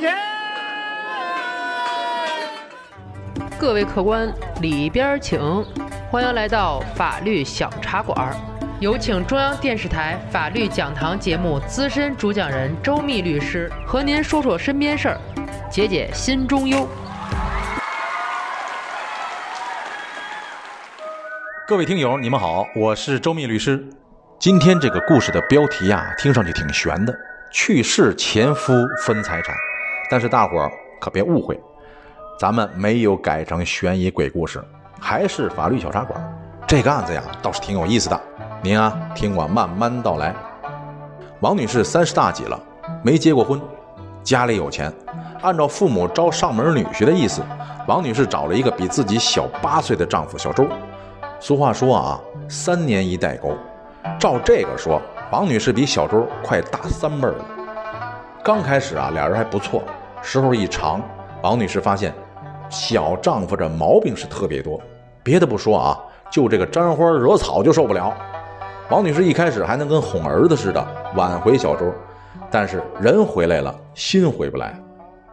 钱。各位客官，里边请，欢迎来到法律小茶馆。有请中央电视台法律讲堂节目资深主讲人周密律师和您说说身边事儿，解解心中忧。各位听友，你们好，我是周密律师。今天这个故事的标题啊，听上去挺悬的，去世前夫分财产。但是大伙儿可别误会，咱们没有改成悬疑鬼故事，还是法律小茶馆。这个案子呀，倒是挺有意思的。您啊，听我慢慢道来。王女士三十大几了，没结过婚，家里有钱。按照父母招上门女婿的意思，王女士找了一个比自己小八岁的丈夫小周。俗话说啊，三年一代沟。照这个说，王女士比小周快大三辈了。刚开始啊，俩人还不错。时候一长，王女士发现小丈夫这毛病是特别多。别的不说啊，就这个沾花惹草就受不了。王女士一开始还能跟哄儿子似的挽回小周，但是人回来了，心回不来。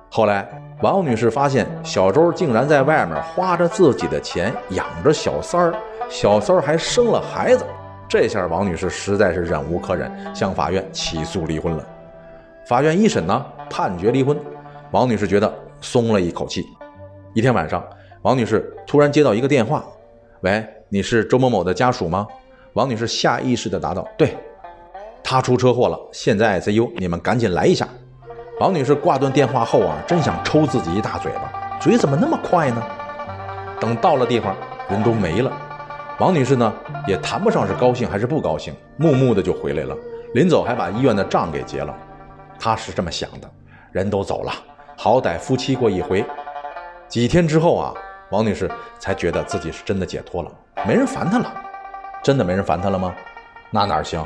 后来，王女士发现小周竟然在外面花着自己的钱养着小三儿。小三儿还生了孩子，这下王女士实在是忍无可忍，向法院起诉离婚了。法院一审呢，判决离婚，王女士觉得松了一口气。一天晚上，王女士突然接到一个电话：“喂，你是周某某的家属吗？”王女士下意识地答道：“对，他出车祸了，现在 ICU，你们赶紧来一下。”王女士挂断电话后啊，真想抽自己一大嘴巴，嘴怎么那么快呢？等到了地方，人都没了。王女士呢，也谈不上是高兴还是不高兴，木木的就回来了。临走还把医院的账给结了。他是这么想的：人都走了，好歹夫妻过一回。几天之后啊，王女士才觉得自己是真的解脱了，没人烦她了。真的没人烦她了吗？那哪行？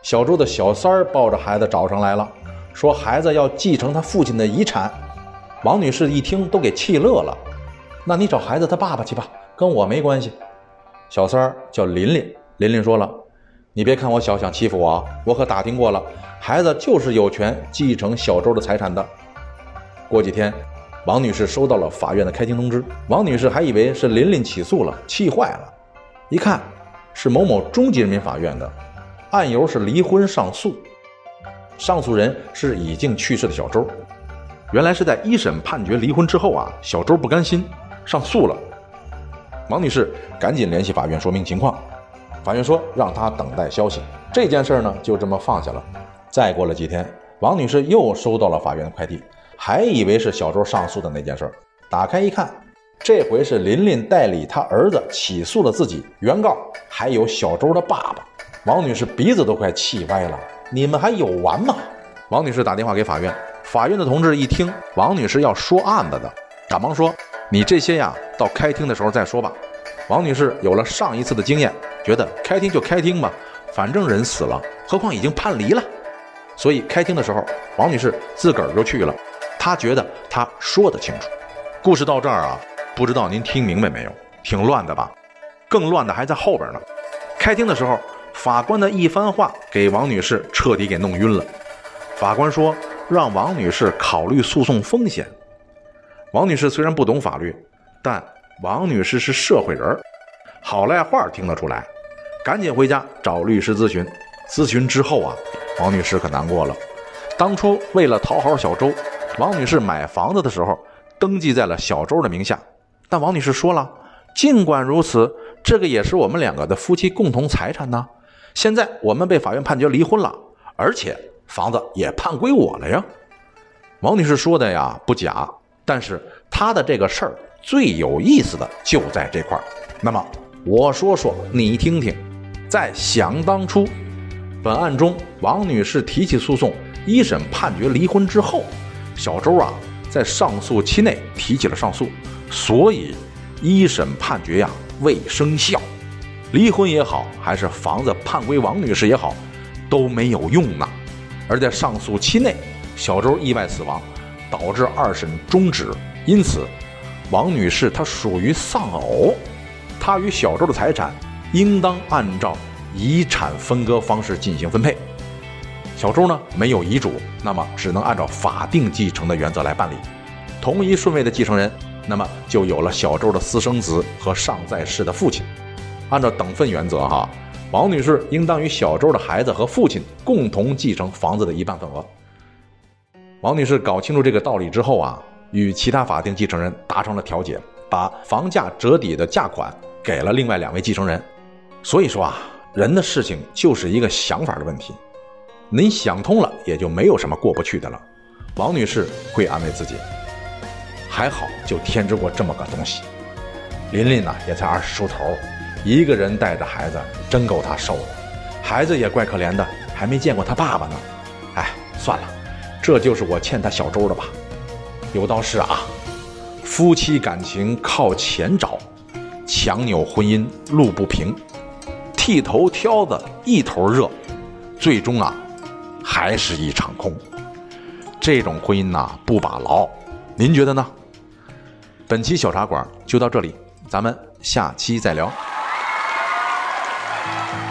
小周的小三儿抱着孩子找上来了，说孩子要继承他父亲的遗产。王女士一听都给气乐了。那你找孩子他爸爸去吧，跟我没关系。小三儿叫琳琳，琳琳说了：“你别看我小，想欺负我，我可打听过了，孩子就是有权继承小周的财产的。”过几天，王女士收到了法院的开庭通知，王女士还以为是琳琳起诉了，气坏了，一看是某某中级人民法院的，案由是离婚上诉，上诉人是已经去世的小周。原来是在一审判决离婚之后啊，小周不甘心，上诉了。王女士赶紧联系法院说明情况，法院说让她等待消息。这件事呢就这么放下了。再过了几天，王女士又收到了法院的快递，还以为是小周上诉的那件事，打开一看，这回是琳琳代理她儿子起诉了自己，原告还有小周的爸爸。王女士鼻子都快气歪了，你们还有完吗？王女士打电话给法院，法院的同志一听王女士要说案子的，赶忙说。你这些呀，到开庭的时候再说吧。王女士有了上一次的经验，觉得开庭就开庭吧，反正人死了，何况已经判离了。所以开庭的时候，王女士自个儿就去了。她觉得她说得清楚。故事到这儿啊，不知道您听明白没有？挺乱的吧？更乱的还在后边呢。开庭的时候，法官的一番话给王女士彻底给弄晕了。法官说，让王女士考虑诉讼风险。王女士虽然不懂法律，但王女士是社会人儿，好赖话听得出来，赶紧回家找律师咨询。咨询之后啊，王女士可难过了。当初为了讨好小周，王女士买房子的时候登记在了小周的名下。但王女士说了，尽管如此，这个也是我们两个的夫妻共同财产呢。现在我们被法院判决离婚了，而且房子也判归我了呀。王女士说的呀不假。但是她的这个事儿最有意思的就在这块儿。那么我说说你听听，在想当初，本案中王女士提起诉讼，一审判决离婚之后，小周啊在上诉期内提起了上诉，所以一审判决呀未生效，离婚也好，还是房子判归王女士也好，都没有用呢。而在上诉期内，小周意外死亡。导致二审终止，因此，王女士她属于丧偶，她与小周的财产应当按照遗产分割方式进行分配。小周呢没有遗嘱，那么只能按照法定继承的原则来办理。同一顺位的继承人，那么就有了小周的私生子和尚在世的父亲。按照等份原则，哈，王女士应当与小周的孩子和父亲共同继承房子的一半份额。王女士搞清楚这个道理之后啊，与其他法定继承人达成了调解，把房价折抵的价款给了另外两位继承人。所以说啊，人的事情就是一个想法的问题，您想通了，也就没有什么过不去的了。王女士会安慰自己，还好就添置过这么个东西。琳琳呢，也才二十出头。一个人带着孩子，真够她受的。孩子也怪可怜的，还没见过他爸爸呢。哎，算了，这就是我欠他小周的吧。有道是啊，夫妻感情靠钱找，强扭婚姻路不平，剃头挑子一头热，最终啊，还是一场空。这种婚姻呐，不把牢。您觉得呢？本期小茶馆就到这里，咱们下期再聊。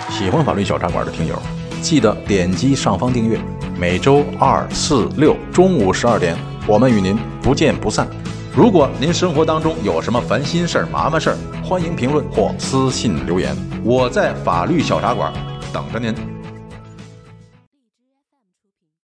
喜欢法律小茶馆的听友，记得点击上方订阅。每周二、四、六中午十二点，我们与您不见不散。如果您生活当中有什么烦心事儿、麻烦事儿，欢迎评论或私信留言，我在法律小茶馆等着您。